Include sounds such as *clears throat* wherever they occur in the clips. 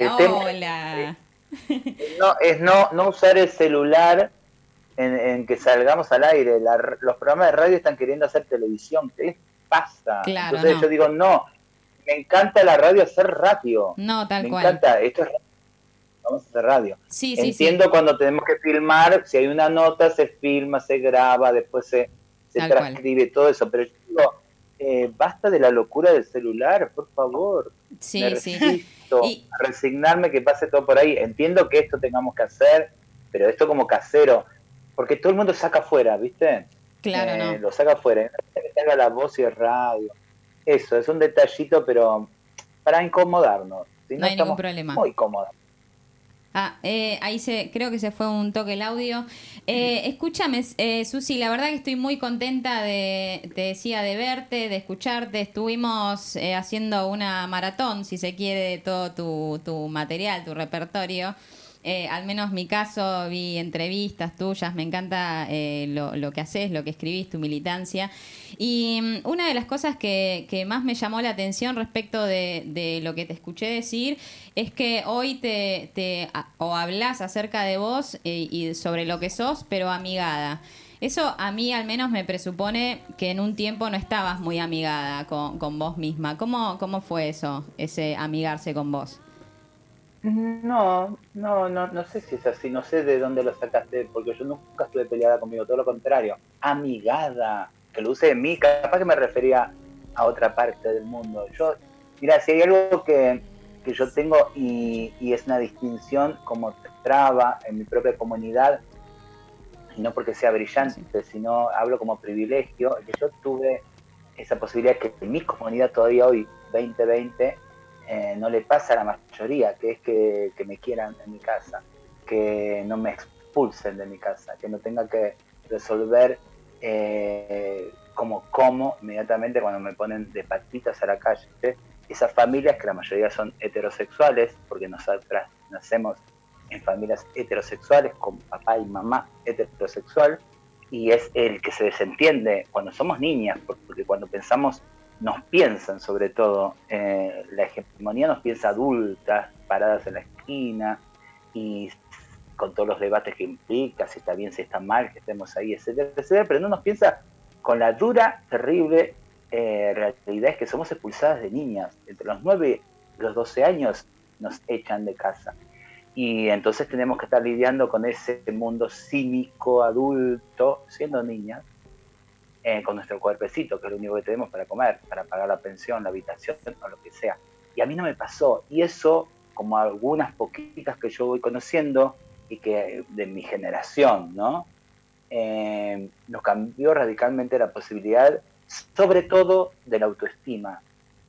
Hola. no, es no, no usar el celular en, que salgamos al aire. los programas de radio están queriendo hacer televisión. ¿Qué pasa? Entonces yo digo, no, me encanta la radio hacer radio. No, tal me cual. Me encanta, esto es vamos a hacer radio. Sí, Entiendo cuando tenemos que filmar, si hay una nota, se filma, se graba, después se, se transcribe, todo eso. Pero yo digo, eh, basta de la locura del celular, por favor. Sí, me sí. a resignarme que pase todo por ahí. Entiendo que esto tengamos que hacer, pero esto como casero, porque todo el mundo saca afuera, ¿viste? Claro, eh, no. Lo saca afuera, haga la voz y el radio. Eso, es un detallito, pero para incomodarnos. no, hay ningún problema. Muy cómodos. Ah, eh, ahí se, creo que se fue un toque el audio. Eh, escúchame, eh, Susi, la verdad que estoy muy contenta de, te decía, de verte, de escucharte. Estuvimos eh, haciendo una maratón, si se quiere, de todo tu, tu material, tu repertorio. Eh, al menos mi caso, vi entrevistas tuyas, me encanta eh, lo, que haces, lo que escribís, tu militancia. Y mm, una de las cosas que, más me llamó la atención respecto de, lo que te escuché decir es que hoy te, te o hablas acerca de vos eh, y sobre lo que sos, pero amigada. Eso a mí al menos me presupone que en un tiempo no estabas muy amigada con, con vos misma. ¿Cómo, ¿Cómo fue eso, ese amigarse con vos? No, no, no, no sé si es así, no sé de dónde lo sacaste, porque yo nunca estuve peleada conmigo, todo lo contrario, amigada, que lo use de mí, capaz que me refería a otra parte del mundo. Yo, mira, si hay algo que, que yo tengo y, y, es una distinción como traba en mi propia comunidad, y no porque sea brillante, sino hablo como privilegio, que yo tuve esa posibilidad que en mi comunidad todavía hoy, 2020, eh, no le pasa a la mayoría, que es que, me quieran en mi casa, que no me expulsen de mi casa, que no tenga que resolver eh, como como inmediatamente cuando me ponen de patitas a la calle. Esas familias, que la mayoría son heterosexuales, porque nosotras nacemos en familias heterosexuales, con papá y mamá heterosexual, y es el que se desentiende cuando somos niñas, porque cuando pensamos nos piensan sobre todo, eh, la hegemonía nos piensa adultas, paradas en la esquina y con todos los debates que implica, si está bien, si está mal, que estemos ahí, etcétera, etcétera, pero no nos piensa con la dura, terrible eh, realidad es que somos expulsadas de niñas. Entre los 9 y los 12 años nos echan de casa. Y entonces tenemos que estar lidiando con ese mundo cínico, adulto, siendo niñas, eh, con nuestro cuerpecito, que es lo único que tenemos para comer, para pagar la pensión, la habitación o lo que sea. Y a mí no me pasó. Y eso, como algunas poquitas que yo voy conociendo y que de mi generación, ¿no? Eh, nos cambió radicalmente la posibilidad, sobre todo de la autoestima.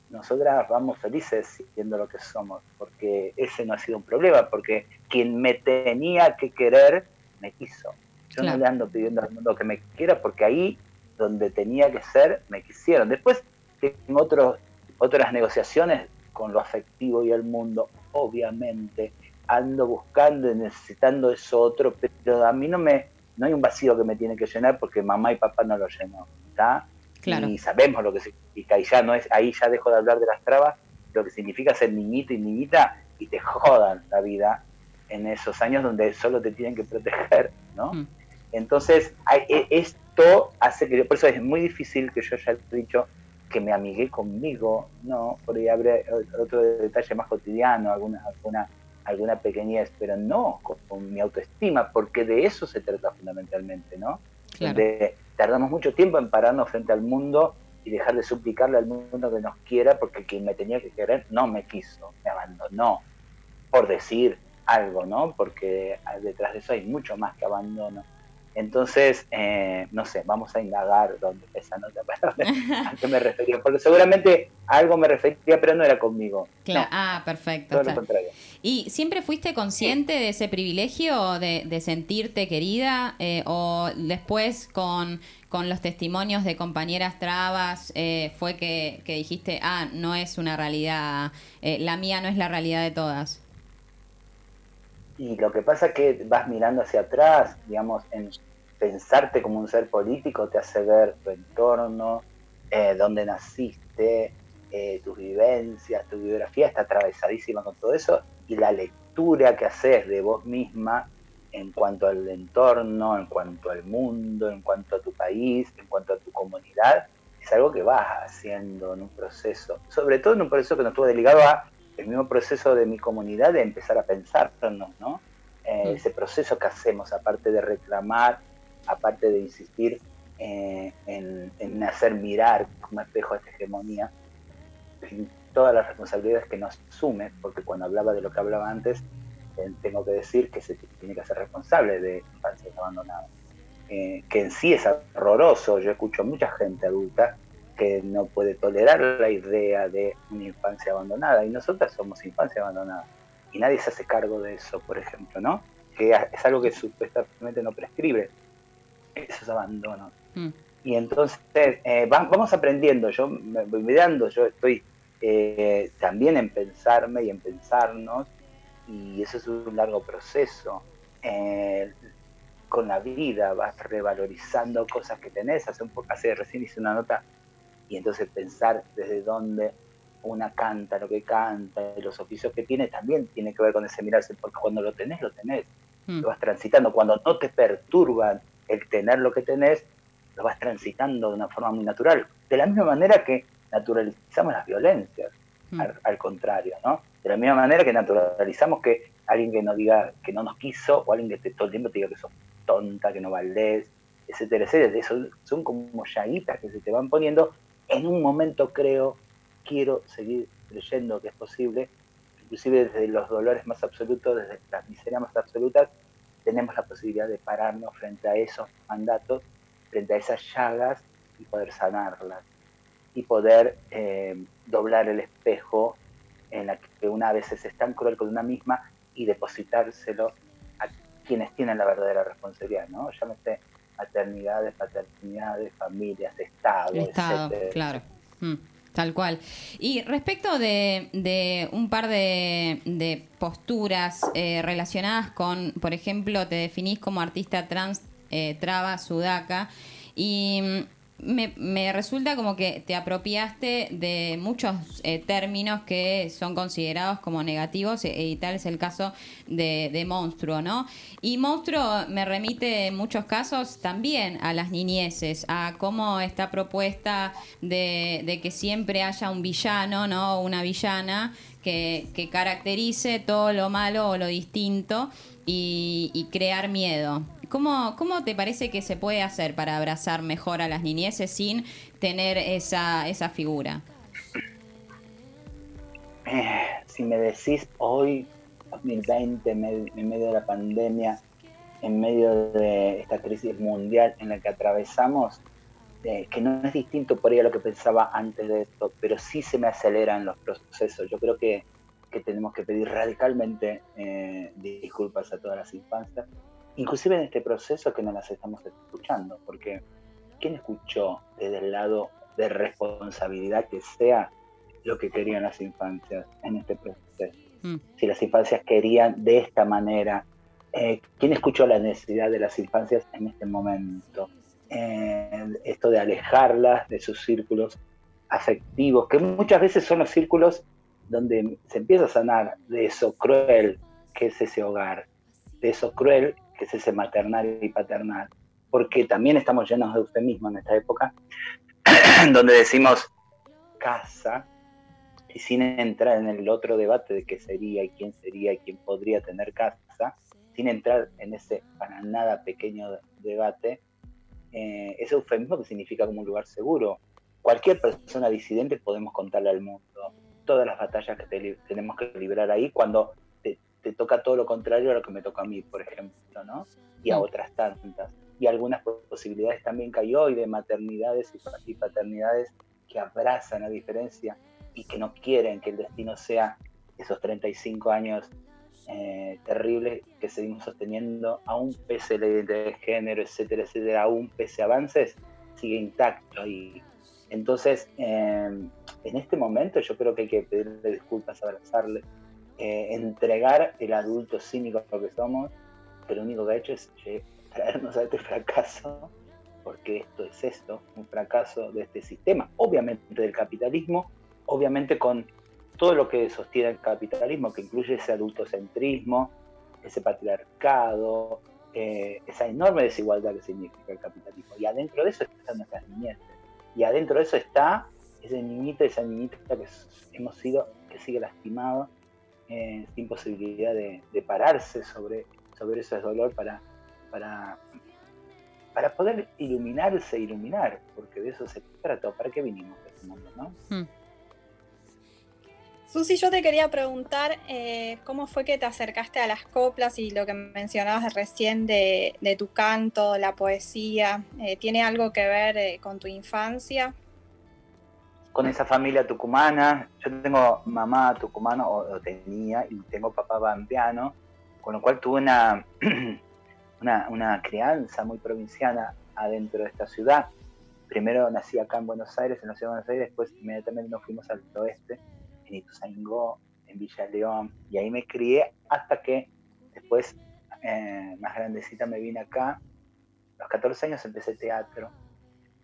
Nosotras vamos felices siendo lo que somos, porque ese no ha sido un problema, porque quien me tenía que querer me quiso. Yo no le ando pidiendo al mundo que me quiera, porque ahí donde tenía que ser, me quisieron. Después, en otros, otras negociaciones con lo afectivo y el mundo, obviamente, ando buscando y necesitando eso otro, pero a mí no me no hay un vacío que me tiene que llenar porque mamá y papá no lo llenó, ¿está? Y sabemos lo que significa, y ya no es, ahí ya dejo de hablar de las trabas, lo que significa ser niñito y niñita y te jodan la vida en esos años donde solo te tienen que proteger, ¿no? Mm. Entonces, hay, e, esto hace que, por eso es muy difícil que yo haya dicho que me amigué conmigo, no, por ahí habrá otro detalle más cotidiano, alguna, alguna, alguna pequeñez, pero no con, mi autoestima, porque de eso se trata fundamentalmente, ¿no? De, tardamos mucho tiempo en pararnos frente al mundo y dejar de suplicarle al mundo que nos quiera, porque quien me tenía que querer no me quiso, me abandonó, por decir algo, ¿no? Porque detrás de eso hay mucho más que abandono. Entonces, eh, no sé, vamos a indagar dónde esa nota para a qué me refería, porque seguramente algo me refería, pero no era conmigo. Claro. ah, perfecto. ¿Y siempre fuiste consciente de ese privilegio de, sentirte querida? Eh, ¿O después con, los testimonios de compañeras trabas eh, fue que, que, dijiste, ah, no es una realidad, la mía no es la realidad de todas? Y lo que pasa es que vas mirando hacia atrás, digamos, en pensarte como un ser político te hace ver tu entorno, eh, dónde naciste, eh, tus vivencias, tu biografía está atravesadísima con todo eso. y la lectura que haces de vos misma en cuanto al entorno, en cuanto al mundo, en cuanto a tu país, en cuanto a tu comunidad, es algo que vas haciendo en un proceso, sobre todo en un proceso que no estuvo ligado a el mismo proceso de mi comunidad de empezar a pensarnos, ¿no? Eh, mm. Ese proceso que hacemos, aparte de reclamar, aparte de insistir eh, en, hacer mirar como espejo esta hegemonía, sin todas las responsabilidades que nos asume, porque cuando hablaba de lo que hablaba antes, eh, tengo que decir que se tiene que ser responsable de infancias abandonadas. que en sí es horroroso, yo escucho a mucha gente adulta que no puede tolerar la idea de una infancia abandonada. Y nosotras somos infancia abandonada. Y nadie se hace cargo de eso, por ejemplo, ¿no? Que es algo que supuestamente no prescribe esos abandonos. Mm. Y entonces eh, vamos aprendiendo, yo me voy mirando, yo estoy eh, también en pensarme y en pensarnos, y eso es un largo proceso. Eh, con la vida vas revalorizando cosas que tenés. Hace, un poco, hace recién hice una nota y entonces pensar desde dónde una canta, lo que canta, los oficios que tiene, también tiene que ver con ese mirarse, porque cuando lo tenés, lo tenés, mm. lo vas transitando, cuando no te perturban el tener lo que tenés, lo vas transitando de una forma muy natural, de la misma manera que naturalizamos las violencias, mm. al, contrario, ¿no? De la misma manera que naturalizamos que alguien que nos diga que no nos quiso, o alguien que esté todo el tiempo te diga que sos tonta, que no valés, etcétera, etcétera, eso son como llaguitas que se te van poniendo en un momento creo, quiero seguir creyendo que es posible, inclusive desde los dolores más absolutos, desde las miserias más absolutas, tenemos la posibilidad de pararnos frente a esos mandatos, frente a esas llagas y poder sanarlas y poder eh, doblar el espejo en la que una a veces es tan cruel con una misma y depositárselo a quienes tienen la verdadera responsabilidad, ¿no? Llámese maternidades, paternidades, familias, Estado, Estado claro. Mm, tal cual. Y respecto de, un par de, posturas eh, relacionadas con, por ejemplo, te definís como artista trans, eh, traba, sudaca, y me, resulta como que te apropiaste de muchos eh, términos que son considerados como negativos e, y tal es el caso de, monstruo, ¿no? Y monstruo me remite en muchos casos también a las niñeces, a cómo está propuesta de, que siempre haya un villano, ¿no? Una villana que, caracterice todo lo malo o lo distinto y crear miedo. ¿Cómo, ¿Cómo te parece que se puede hacer para abrazar mejor a las niñeces sin tener esa, esa figura? Eh, si me decís hoy, 2020, en medio de la pandemia, en medio de esta crisis mundial en la que atravesamos, eh, que no es distinto por ahí a lo que pensaba antes de esto, pero sí se me aceleran los procesos. Yo creo que, que tenemos que pedir radicalmente eh, disculpas a todas las infancias, inclusive en este proceso que no las estamos escuchando, porque ¿quién escuchó desde el lado de responsabilidad que sea lo que querían las infancias en este proceso? Mm. Si las infancias querían de esta manera, eh, ¿quién escuchó la necesidad de las infancias en este momento? Eh, esto de alejarlas de sus círculos afectivos, que muchas veces son los círculos donde se empieza a sanar de eso cruel que es ese hogar, de eso cruel que es ese maternal y paternal, porque también estamos llenos de eufemismo en esta época, *clears throat* donde decimos casa, y sin entrar en el otro debate de qué sería y quién sería y quién podría tener casa, sin entrar en ese para nada pequeño debate, eh, ese eufemismo que significa como un lugar seguro. Cualquier persona disidente podemos contarle al mundo todas las batallas que tenemos que librar ahí cuando te toca todo lo contrario a lo que me toca a mí, por ejemplo, ¿no? Y a mm. otras tantas. Y algunas posibilidades también cayó y de maternidades y paternidades que abrazan la diferencia y que no quieren que el destino sea esos 35 años eh, terribles que seguimos sosteniendo, aún pese la identidad de género, etcétera, etcétera, aún pese avances, sigue intacto ahí. Entonces, eh, en este momento yo creo que hay que pedirle disculpas, abrazarle, eh, entregar el adulto cínico que somos, que lo único que ha hecho es traernos a este fracaso, porque esto es esto, un fracaso de este sistema, obviamente del capitalismo, obviamente con todo lo que sostiene el capitalismo, que incluye ese adultocentrismo, ese patriarcado, eh, esa enorme desigualdad que significa el capitalismo. Y adentro de eso están nuestras niñeces. Y adentro de eso está ese niñito, esa niñita que hemos sido, que sigue lastimado, eh, sin posibilidad de, pararse sobre, sobre ese dolor para, para, para poder iluminarse, iluminar, porque de eso se trata. ¿Para qué vinimos a este mundo? ¿no? Hmm. Susi, yo te quería preguntar eh, cómo fue que te acercaste a las coplas y lo que mencionabas recién de, tu canto, la poesía. Eh, ¿Tiene algo que ver eh, con tu infancia? Con esa familia tucumana. Yo tengo mamá tucumana, o, tenía, y tengo papá bambiano, con lo cual tuve *clears throat* una, una, crianza muy provinciana adentro de esta ciudad. Primero nací acá en Buenos Aires, en la ciudad de Buenos Aires, después inmediatamente nos fuimos al oeste en Ituzaingó, en Villa León, y ahí me crié hasta que después, eh, más grandecita, me vine acá. A los 14 años empecé teatro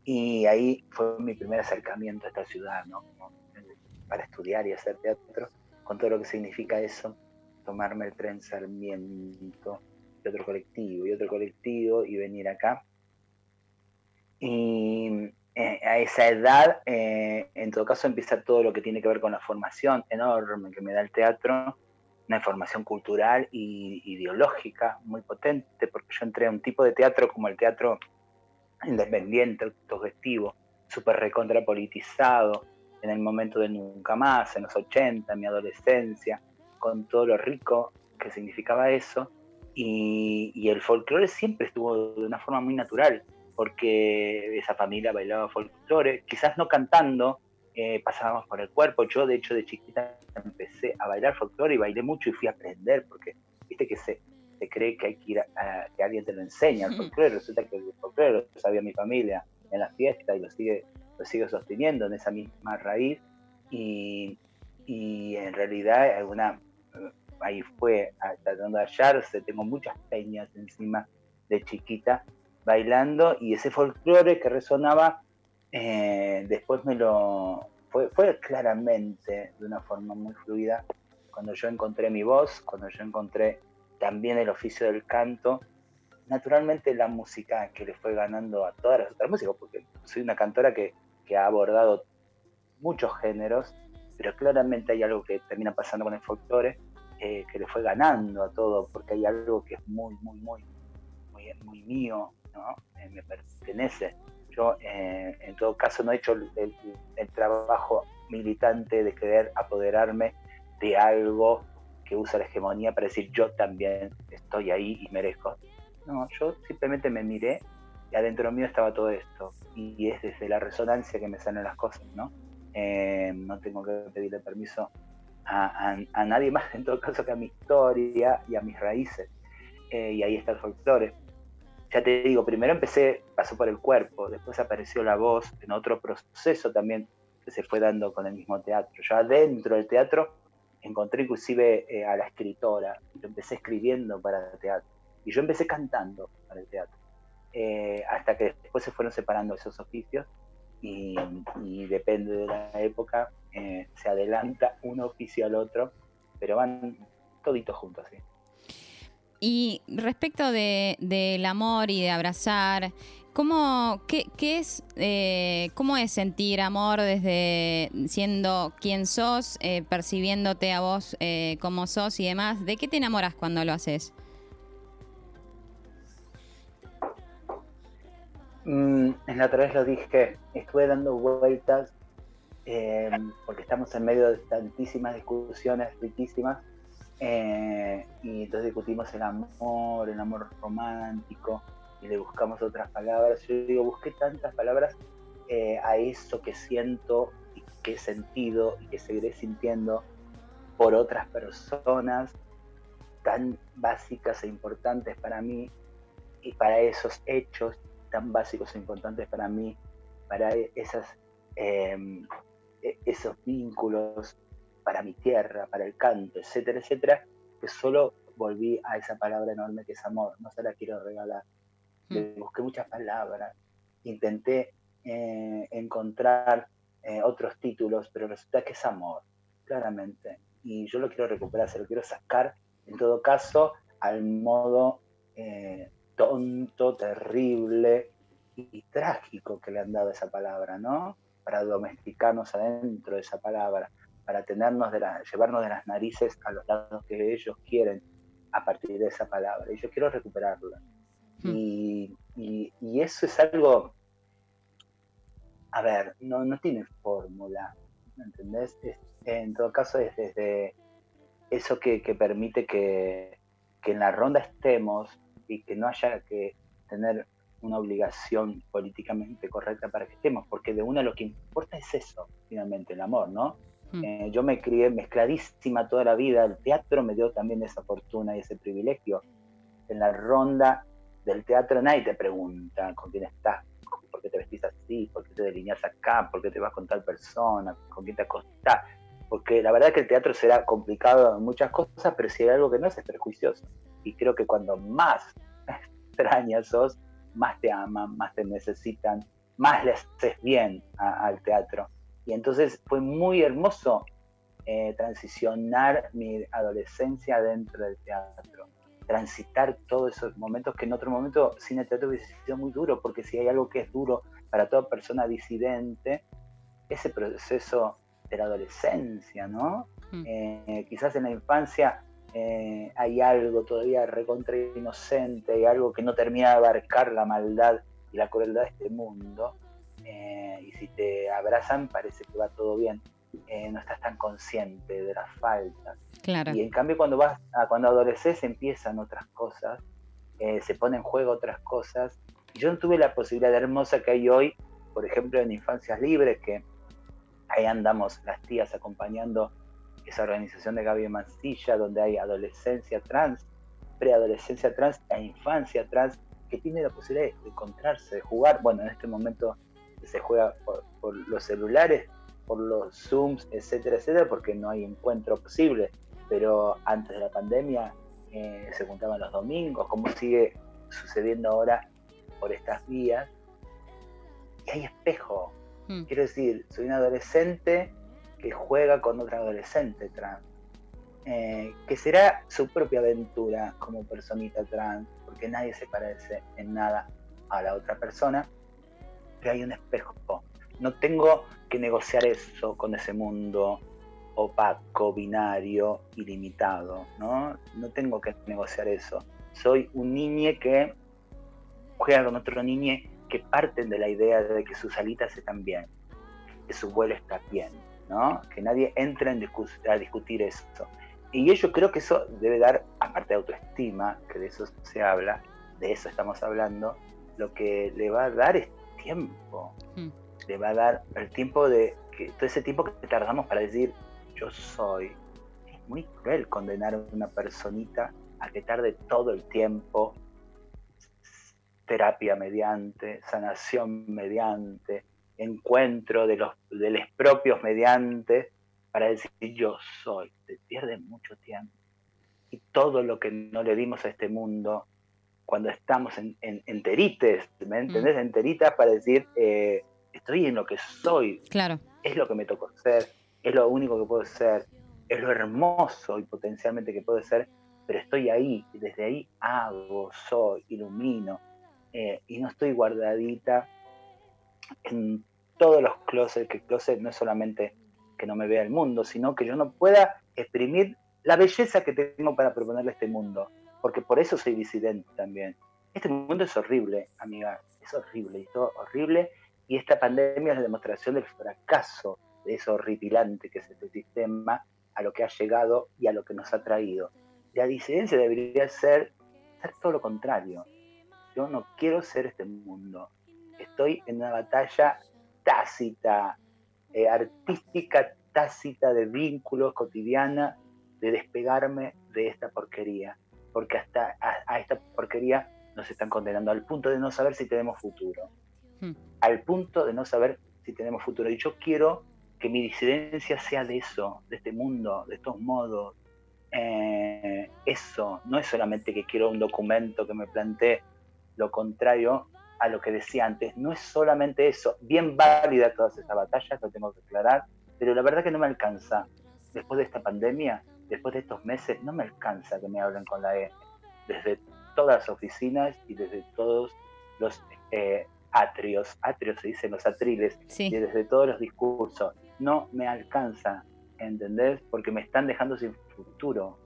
y ahí fue mi primer acercamiento a esta ciudad, ¿no? Para estudiar y hacer teatro, con todo lo que significa eso, tomarme el tren Sarmiento, y otro colectivo, y otro colectivo, y venir acá. Y eh, a esa edad, eh, en todo caso, empieza todo lo que tiene que ver con la formación enorme que me da el teatro, una formación cultural y ideológica muy potente, porque yo entré a un tipo de teatro como el teatro independiente, autogestivo, súper recontrapolitizado, en el momento de nunca más, en los 80, en mi adolescencia, con todo lo rico que significaba eso, y, y el folclore siempre estuvo de una forma muy natural porque esa familia bailaba folclore, quizás no cantando, eh, pasábamos por el cuerpo. Yo, de hecho, de chiquita empecé a bailar folclore y bailé mucho y fui a aprender, porque viste que se, se cree que hay que ir a, que alguien te lo enseña el folclore. Resulta que el folclore lo sabía mi familia en la fiesta y lo sigue, lo sigue sosteniendo en esa misma raíz. Y, y en realidad, alguna, ahí fue tratando de hallarse. Tengo muchas peñas encima de chiquita bailando y ese folclore que resonaba, eh, después me lo... Fue, fue claramente de una forma muy fluida cuando yo encontré mi voz, cuando yo encontré también el oficio del canto, naturalmente la música que le fue ganando a todas las otras músicas, porque soy una cantora que, que ha abordado muchos géneros, pero claramente hay algo que termina pasando con el folclore, eh, que le fue ganando a todo, porque hay algo que es muy, muy, muy, muy, muy mío, eh, me pertenece. Yo, eh, en todo caso, no he hecho el, trabajo militante de querer apoderarme de algo que usa la hegemonía para decir yo también estoy ahí y merezco. No, yo simplemente me miré y adentro mío estaba todo esto. Y es desde la resonancia que me salen las cosas, ¿no? Eh, no tengo que pedirle permiso a, nadie más, en todo caso, que a mi historia y a mis raíces. y ahí está el folclore ya te digo, primero empecé, pasó por el cuerpo, después apareció la voz en otro proceso también que se fue dando con el mismo teatro. Ya dentro del teatro encontré inclusive eh, a la escritora, yo empecé escribiendo para el teatro y yo empecé cantando para el teatro, eh, hasta que después se fueron separando esos oficios y, depende de la época, eh, se adelanta un oficio al otro, pero van toditos juntos así. Y respecto de, del amor y de abrazar, ¿cómo, qué, es, eh, ¿cómo es sentir amor desde siendo quien sos, eh, percibiéndote a vos eh, como sos y demás? ¿De qué te enamoras cuando lo haces? Mm, la otra vez lo dije, estuve dando vueltas porque estamos en medio de tantísimas discusiones riquísimas eh, y entonces discutimos el amor, el amor romántico, y le buscamos otras palabras. Yo digo, busqué tantas palabras eh, a eso que siento y que he sentido y que seguiré sintiendo por otras personas tan básicas e importantes para mí y para esos hechos tan básicos e importantes para mí, para esas, eh, esos vínculos para mi tierra, para el canto, etcétera, etcétera, que solo volví a esa palabra enorme que es amor, no se la quiero regalar. Mm. busqué muchas palabras, intenté eh, encontrar eh, otros títulos, pero resulta que es amor. claramente. Y yo lo quiero recuperar, se lo quiero sacar, en todo caso, al modo eh, tonto, terrible y, trágico que le han dado esa palabra, ¿no? Para domesticarnos adentro de esa palabra, para tenernos de la, llevarnos de las narices a los lados que ellos quieren a partir de esa palabra. Y yo quiero recuperarla. Hmm. Y, y, eso es algo, a ver, no, no tiene fórmula, ¿entendés? en todo caso es desde eso que, que permite que, que en la ronda estemos y que no haya que tener una obligación políticamente correcta para que estemos, porque de una lo que importa es eso, finalmente, el amor, ¿no? Hmm. Eh, yo me crié mezcladísima toda la vida, el teatro me dio también esa fortuna y ese privilegio. En la ronda del teatro nadie te pregunta con quién estás, por qué te vestís así, por qué te delineas acá, por qué te vas con tal persona, con quién te acostás. Porque la verdad es que el teatro será complicado en muchas cosas, pero si hay algo que no es, es. Y creo que cuando más *laughs* extrañas sos, más te aman, más te necesitan, más le haces bien al teatro. Y entonces fue muy hermoso eh, transicionar mi adolescencia dentro del teatro, transitar todos esos momentos que en otro momento sin el teatro hubiese sido muy duro, porque si hay algo que es duro para toda persona disidente, ese proceso de la adolescencia, ¿no? Mm. Eh, quizás en la infancia eh, hay algo todavía recontra inocente, hay algo que no termina de abarcar la maldad y la crueldad de este mundo. Eh, y si te abrazan parece que va todo bien. Eh, no estás tan consciente de las faltas. Claro. Y en cambio cuando vas a, cuando adoleces empiezan otras cosas, se ponen en juego otras cosas. Yo no tuve la posibilidad hermosa que hay hoy, por ejemplo, en Infancias Libres, que ahí andamos las tías acompañando esa organización de Gaby Mancilla, donde hay adolescencia trans, preadolescencia trans e infancia trans, que tiene la posibilidad de encontrarse, de jugar. Bueno, en este momento se juega por, los celulares, por los Zooms, etcétera, etcétera, porque no hay encuentro posible. Pero antes de la pandemia eh, se juntaban los domingos, como sigue sucediendo ahora por estas vías. Y hay espejo. Hmm. Quiero decir, soy un adolescente que juega con otra adolescente trans, eh, que será su propia aventura como personita trans, porque nadie se parece en nada a la otra persona, pero hay un espejo. No tengo que negociar eso con ese mundo opaco, binario, ilimitado, ¿no? No tengo que negociar eso. Soy un niño que juega con otro niño que parten de la idea de que sus alitas están bien, que su vuelo está bien, que nadie entre en a discutir eso. Y yo creo que eso debe dar, aparte de autoestima, que de eso se habla, de eso estamos hablando, lo que le va a dar es tiempo. Hmm. Le va a dar el tiempo de, que todo ese tiempo que tardamos para decir yo soy. Es muy cruel condenar a una personita a que tarde todo el tiempo, terapia mediante, sanación mediante, encuentro de los, de los propios mediante para decir yo soy. Se pierde mucho tiempo. Y todo lo que no le dimos a este mundo cuando estamos en, enterites, ¿me entendés? Enteritas para decir, eh, estoy en lo que soy. Claro. Es lo que me tocó ser, es lo único que puedo ser, es lo hermoso y potencialmente que puedo ser, pero estoy ahí, y desde ahí hago, soy, ilumino, eh, y no estoy guardadita en todos los closets, que closet no es solamente que no me vea el mundo, sino que yo no pueda exprimir la belleza que tengo para proponerle a este mundo, porque por eso soy disidente también. Este mundo es horrible, amiga, es horrible, y todo horrible, y esta pandemia es la demostración del fracaso de eso horripilante que es este sistema, a lo que ha llegado y a lo que nos ha traído. La disidencia debería ser, ser todo lo contrario. Yo no quiero ser este mundo estoy en una batalla tácita, eh, artística tácita de vínculos cotidiana, de despegarme de esta porquería, porque hasta a, esta porquería nos están condenando al punto de no saber si tenemos futuro, hmm. al punto de no saber si tenemos futuro. Y yo quiero que mi disidencia sea de eso, de este mundo, de estos modos. Eh, eso, no es solamente que quiero un documento que me plantee lo contrario, a lo que decía antes, no es solamente eso, bien válida todas esas batallas, lo tengo que aclarar, pero la verdad que no me alcanza. después de esta pandemia, después de estos meses, no me alcanza que me hablen con la E. Desde todas las oficinas y desde todos los eh, atrios, atrios se dicen los atriles, y desde todos los discursos. No me alcanza, ¿entendés? Porque me están dejando sin futuro.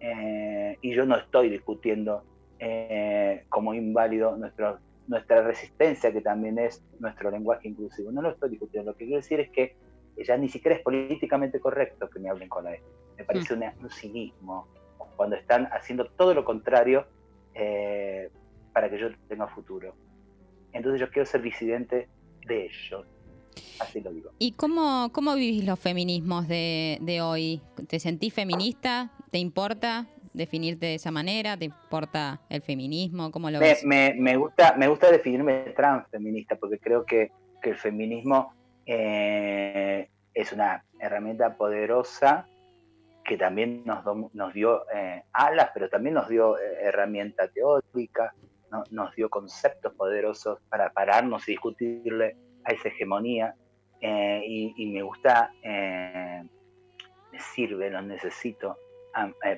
Eh, y yo no estoy discutiendo eh, como inválido nuestro, nuestra resistencia, que también es nuestro lenguaje inclusivo. No lo estoy discutiendo. Lo que quiero decir es que ya ni siquiera es políticamente correcto que me hablen con la E. Me parece mm. un cinismo cuando están haciendo todo lo contrario eh, para que yo tenga futuro. Entonces yo quiero ser disidente de ellos. Así lo digo. ¿Y cómo, cómo vivís los feminismos de, de hoy? ¿Te sentís feminista? ¿Te importa definirte de esa manera? ¿Te importa el feminismo? ¿Cómo lo ves? Me, me, gusta, me gusta definirme transfeminista porque creo que, que el feminismo eh, es una herramienta poderosa que también nos, nos dio eh, alas, pero también nos dio eh, herramienta teórica, nos dio conceptos poderosos para pararnos y discutirle a esa hegemonía. y, me gusta, me sirve, lo necesito,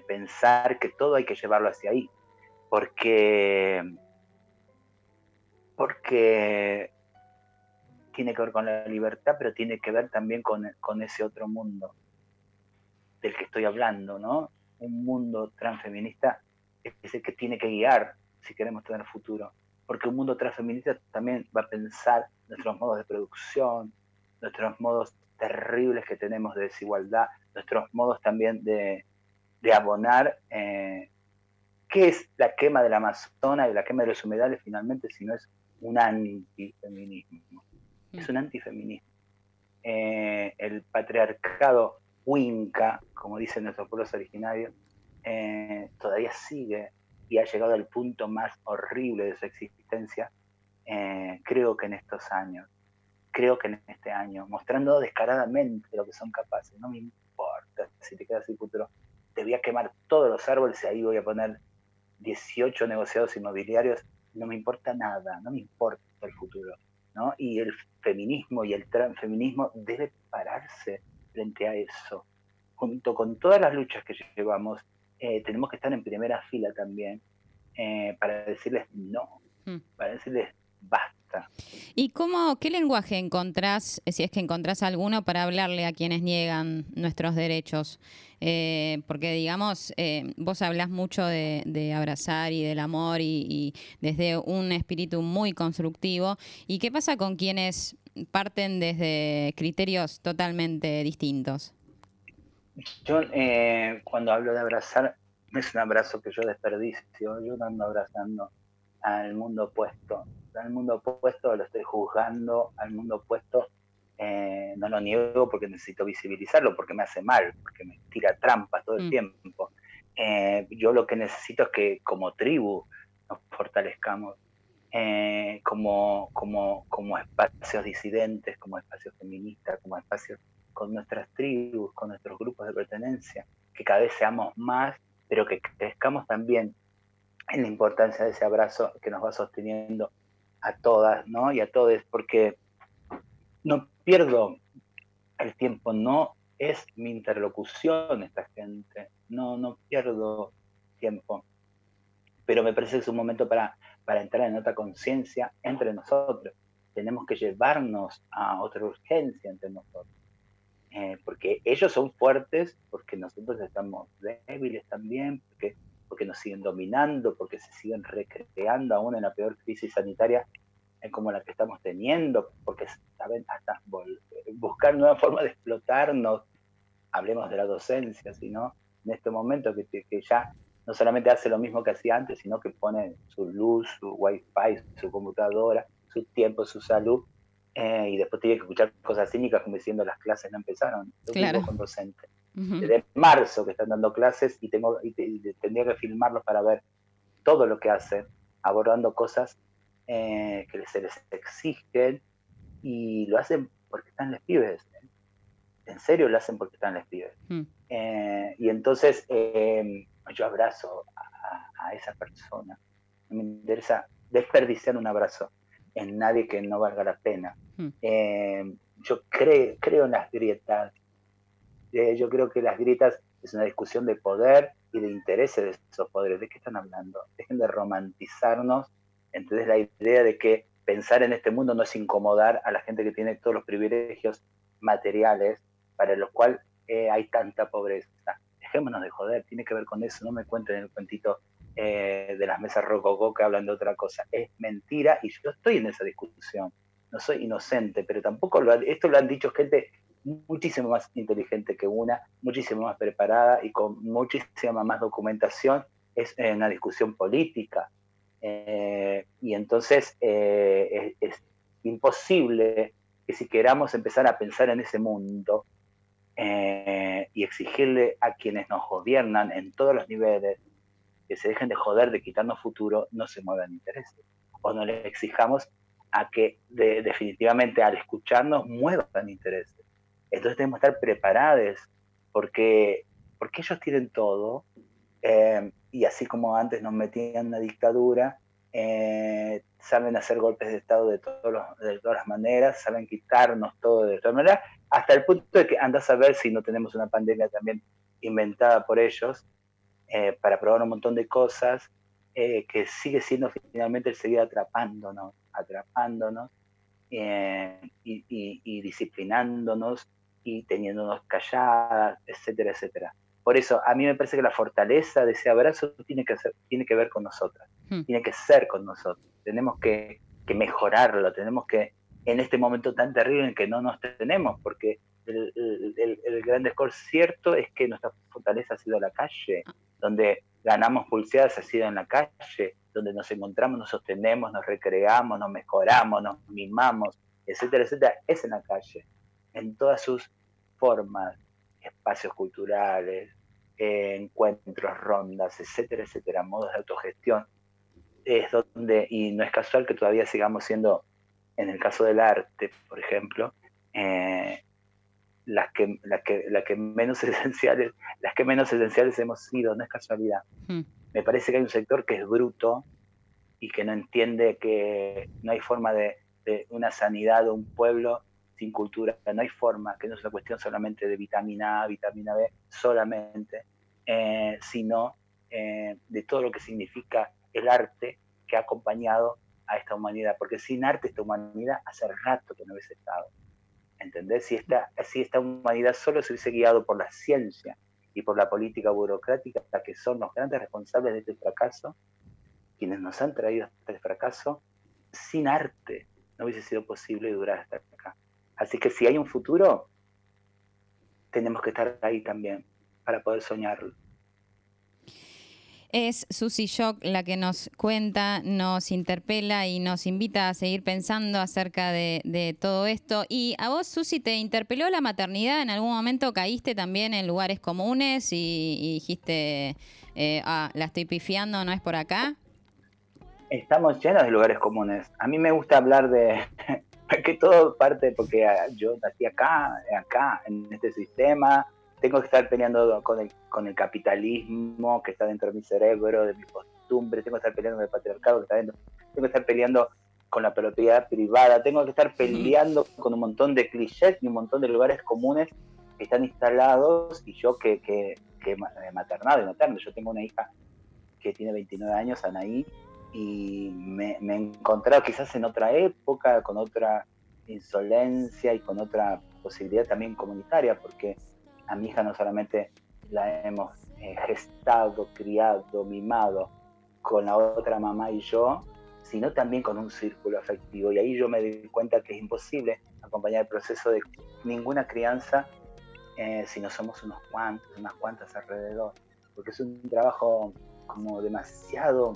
pensar que todo hay que llevarlo hacia ahí, porque, porque tiene que ver con la libertad, pero tiene que ver también con, con ese otro mundo del que estoy hablando, ¿no? Un mundo transfeminista es el que tiene que guiar si queremos tener futuro, porque un mundo transfeminista también va a pensar nuestros modos de producción, nuestros modos terribles que tenemos de desigualdad, nuestros modos también de, de abonar eh, qué es la quema del Amazonas y la quema de los humedales finalmente si no es un antifeminismo es un antifeminismo. Eh, el patriarcado Winca, como dicen nuestros pueblos originarios, eh, todavía sigue y ha llegado al punto más horrible de su existencia, eh, creo que en estos años, creo que en este año, mostrando descaradamente lo que son capaces. No me importa si te quedas sin futuro, te voy a quemar todos los árboles y ahí voy a poner 18 negociados inmobiliarios, no me importa nada, no me importa el futuro. Y el feminismo y el transfeminismo debe pararse frente a eso. Junto con todas las luchas que llevamos, eh, tenemos que estar en primera fila también eh, para decirles no, mm. para decirles basta ¿Y cómo, qué lenguaje encontrás, si es que encontrás alguno, para hablarle a quienes niegan nuestros derechos? Eh, porque, digamos, eh, vos hablas mucho de, abrazar y del amor y, desde un espíritu muy constructivo. ¿Y qué pasa con quienes parten desde criterios totalmente distintos? Yo, eh, cuando hablo de abrazar, es un abrazo que yo desperdicio. Yo no ando abrazando al mundo opuesto al mundo opuesto lo estoy juzgando, al mundo opuesto eh, no lo niego porque necesito visibilizarlo, porque me hace mal, porque me tira trampas todo el mm. tiempo. Eh, yo lo que necesito es que como tribu nos fortalezcamos, eh, como, como, como espacios disidentes, como espacios feministas, como espacios con nuestras tribus, con nuestros grupos de pertenencia, que cada vez seamos más, pero que crezcamos también en la importancia de ese abrazo que nos va sosteniendo a todas, ¿no? Y a todos, porque no pierdo el tiempo, no es mi interlocución esta gente, no, no pierdo tiempo, pero me parece que es un momento para, para entrar en otra conciencia entre nosotros. Tenemos que llevarnos a otra urgencia entre nosotros. Eh, porque ellos son fuertes, porque nosotros estamos débiles también, porque porque nos siguen dominando, porque se siguen recreando aún en la peor crisis sanitaria eh, como la que estamos teniendo, porque saben hasta buscar nuevas formas de explotarnos, hablemos de la docencia, sino en este momento que, que ya no solamente hace lo mismo que hacía antes, sino que pone su luz, su wifi, su computadora, su tiempo, su salud, eh, y después tiene que escuchar cosas cínicas como diciendo las clases no empezaron. Yo claro. con docente desde marzo que están dando clases y tengo y, tendría que filmarlos para ver todo lo que hacen, abordando cosas eh, que se les exigen y lo hacen porque están les pibes. ¿eh? En serio lo hacen porque están les pibes. Mm. Eh, y entonces yo abrazo a, esa persona. Me interesa desperdiciar un abrazo en nadie que no valga la pena. Mm. yo creo en las grietas Eh, yo creo que las grietas es una discusión de poder y de intereses de esos poderes. ¿De qué están hablando? Dejen de romantizarnos. Entonces la idea de que pensar en este mundo no es incomodar a la gente que tiene todos los privilegios materiales para los cuales eh, hay tanta pobreza. Dejémonos de joder, tiene que ver con eso, no me cuenten el cuentito eh, de las mesas rococó que hablan de otra cosa. Es mentira y yo estoy en esa discusión. No soy inocente, pero tampoco lo esto lo han dicho gente muchísimo más inteligente que una, muchísimo más preparada y con muchísima más documentación. Es una discusión política. Eh, y entonces es, es, imposible que si queramos empezar a pensar en ese mundo eh, y exigirle a quienes nos gobiernan en todos los niveles que se dejen de joder de quitarnos futuro, no se muevan intereses. O no les exijamos a que definitivamente al escucharnos muevan intereses. Entonces tenemos que estar preparados porque, porque ellos tienen todo eh, y así como antes nos metían en una dictadura, eh, saben hacer golpes de Estado de, todos de todas las maneras, saben quitarnos todo de todas maneras, hasta el punto de que andas a ver si no tenemos una pandemia también inventada por ellos eh, para probar un montón de cosas, eh, que sigue siendo finalmente el seguir atrapándonos, atrapándonos y, y disciplinándonos y teniéndonos calladas, etcétera, etcétera. Por eso, a mí me parece que la fortaleza de ese abrazo tiene que, ser, tiene que ver con nosotras, hmm. tiene que ser con nosotros. Tenemos que, mejorarlo, tenemos que, en este momento tan terrible en que no nos tenemos, porque el, gran cierto es que nuestra fortaleza ha sido la calle, donde ganamos pulseadas ha sido en la calle, donde nos encontramos, nos sostenemos, nos recreamos, nos mejoramos, nos mimamos, etcétera, etcétera, es en la calle, en todas sus formas, espacios culturales, encuentros, rondas, etcétera, etcétera, modos de autogestión, es donde, y no es casual que todavía sigamos siendo, en el caso del arte, por ejemplo, eh, las que, las que, las que menos *laughs* esenciales, las que menos esenciales hemos sido, no es casualidad. Hmm. Me parece que hay un sector que es bruto y que no entiende que no hay forma de, de una sanidad de un pueblo sin cultura, no hay forma, que no es una cuestión solamente de vitamina A, vitamina B, solamente, eh, sino eh, de todo lo que significa el arte que ha acompañado a esta humanidad, porque sin arte esta humanidad hace rato que no hubiese estado. ¿Entendés? Si esta, si esta humanidad solo se hubiese guiado por la ciencia y por la política burocrática, que son los grandes responsables de este fracaso, quienes nos han traído hasta este fracaso, sin arte no hubiese sido posible durar hasta acá. Así que si hay un futuro, tenemos que estar ahí también para poder soñarlo. Es Susi Shock la que nos cuenta, nos interpela y nos invita a seguir pensando acerca de, todo esto. Y a vos, Susi, ¿te interpeló la maternidad? ¿En algún momento caíste también en lugares comunes y, dijiste, eh, ah, la estoy pifiando, no es por acá? Estamos llenos de lugares comunes. A mí me gusta hablar de, *laughs* que todo parte porque ah, yo nací acá, acá, en este sistema, tengo que estar peleando con el, con el capitalismo que está dentro de mi cerebro, de mi costumbre, tengo que estar peleando con el patriarcado que está dentro, tengo que estar peleando con la propiedad privada, tengo que estar peleando con un montón de clichés y un montón de lugares comunes que están instalados y yo que, que, que maternado y materno, yo tengo una hija que tiene 29 años, Anaí, y me, he encontrado quizás en otra época, con otra insolencia y con otra posibilidad también comunitaria, porque a mi hija no solamente la hemos eh, gestado, criado, mimado con la otra mamá y yo, sino también con un círculo afectivo. Y ahí yo me di cuenta que es imposible acompañar el proceso de ninguna crianza eh, si no somos unos cuantos, unas cuantas alrededor, porque es un trabajo como demasiado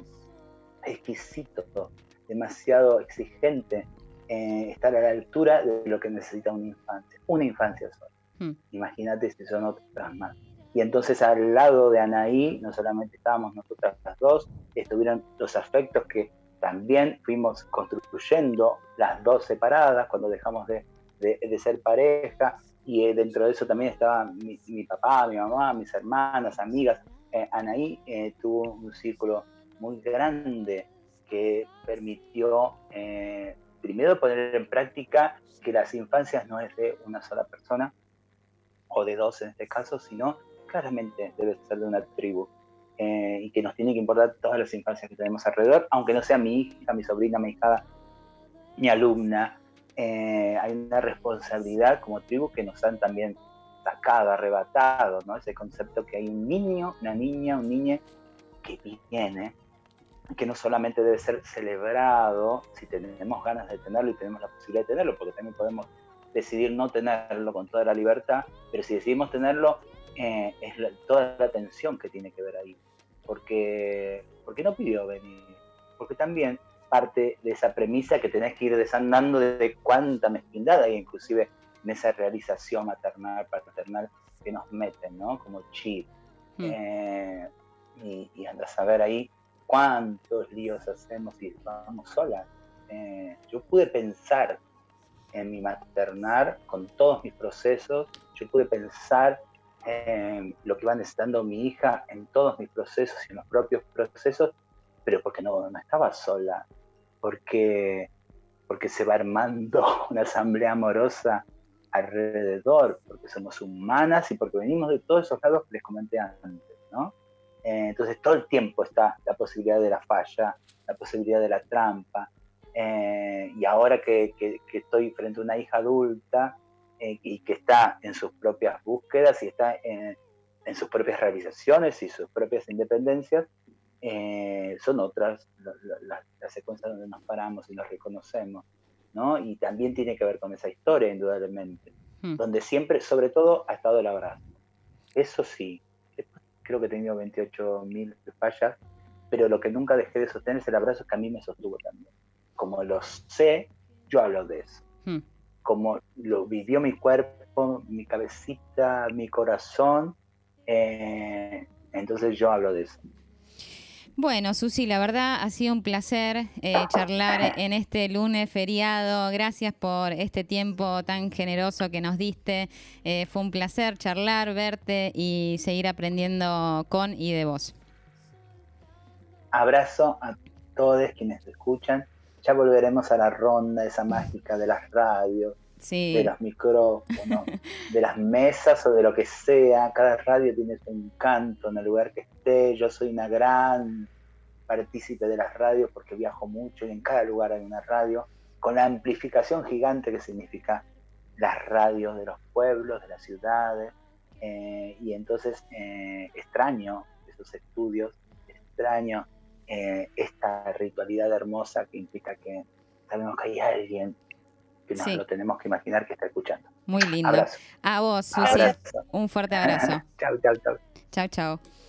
exquisito, demasiado exigente, eh, estar a la altura de lo que necesita una infancia, una infancia sola. Hmm. Imagínate si son otras más. Y entonces al lado de Anaí, no solamente estábamos nosotras las dos, estuvieron los afectos que también fuimos construyendo, las dos separadas, cuando dejamos de, de, ser pareja, y eh, dentro de eso también estaba mi, mi, papá, mi mamá, mis hermanas, amigas. Eh, Anaí tuvo un círculo muy grande que permitió eh, primero poner en práctica que las infancias no es de una sola persona, o de dos en este caso, sino claramente debe ser de una tribu. Eh, y que nos tiene que importar todas las infancias que tenemos alrededor, aunque no sea mi hija, mi sobrina, mi hija, mi alumna. Eh, hay una responsabilidad como tribu que nos han también sacado, arrebatado, ¿no? Ese concepto que hay un niño, una niña, un niño que viene, que no solamente debe ser celebrado si tenemos ganas de tenerlo y tenemos la posibilidad de tenerlo, porque también podemos decidir no tenerlo con toda la libertad, pero si decidimos tenerlo, eh, es toda la atención que tiene que ver ahí. Porque, porque no pidió venir, porque también parte de esa premisa que tenés que ir desandando de cuánta mezquindad hay inclusive en esa realización maternal, paternal que nos meten, ¿no? Como chip. Hmm. Eh, y, y andas a ver ahí cuántos líos hacemos y vamos solas. Eh, yo pude pensar en mi maternar con todos mis procesos, yo pude pensar en lo que iba necesitando mi hija en todos mis procesos y en los propios procesos, pero porque no, no estaba sola, porque, porque se va armando *laughs* una asamblea amorosa alrededor, porque somos humanas y porque venimos de todos esos lados que les comenté antes, ¿no? Eh, entonces todo el tiempo está la posibilidad de la falla, la posibilidad de la trampa. Eh, y ahora que, estoy frente a una hija adulta eh, y que está en sus propias búsquedas y está en, sus propias realizaciones y sus propias independencias, son otras las, secuencias donde nos paramos y nos reconocemos. ¿no? Y también tiene que ver con esa historia, indudablemente, hmm. donde siempre, sobre todo, ha estado el abrazo. Eso sí, creo que he tenido 28.000 fallas, pero lo que nunca dejé de sostener es el abrazo que a mí me sostuvo también. Como lo sé, yo hablo de eso. Hmm. Como lo vivió mi cuerpo, mi cabecita, mi corazón, eh, entonces yo hablo de eso. Bueno, Susi, la verdad ha sido un placer eh, charlar en este lunes feriado. Gracias por este tiempo tan generoso que nos diste. Eh, fue un placer charlar, verte y seguir aprendiendo con y de vos. Abrazo a todos quienes escuchan. Ya volveremos a la ronda esa mágica de las radios, de los micrófonos, de las mesas o de lo que sea. Cada radio tiene su encanto en el lugar que esté. Yo soy una gran partícipe de las radios porque viajo mucho y en cada lugar hay una radio, con la amplificación gigante que significa las radios de los pueblos, de las ciudades. Eh, y entonces eh, extraño esos estudios, extraño eh, esta ritualidad hermosa que implica que sabemos que hay alguien que lo tenemos que imaginar que está escuchando. Muy lindo. A vos, Susi. Un fuerte abrazo. *laughs* chao, chao, chao. Chao, chao.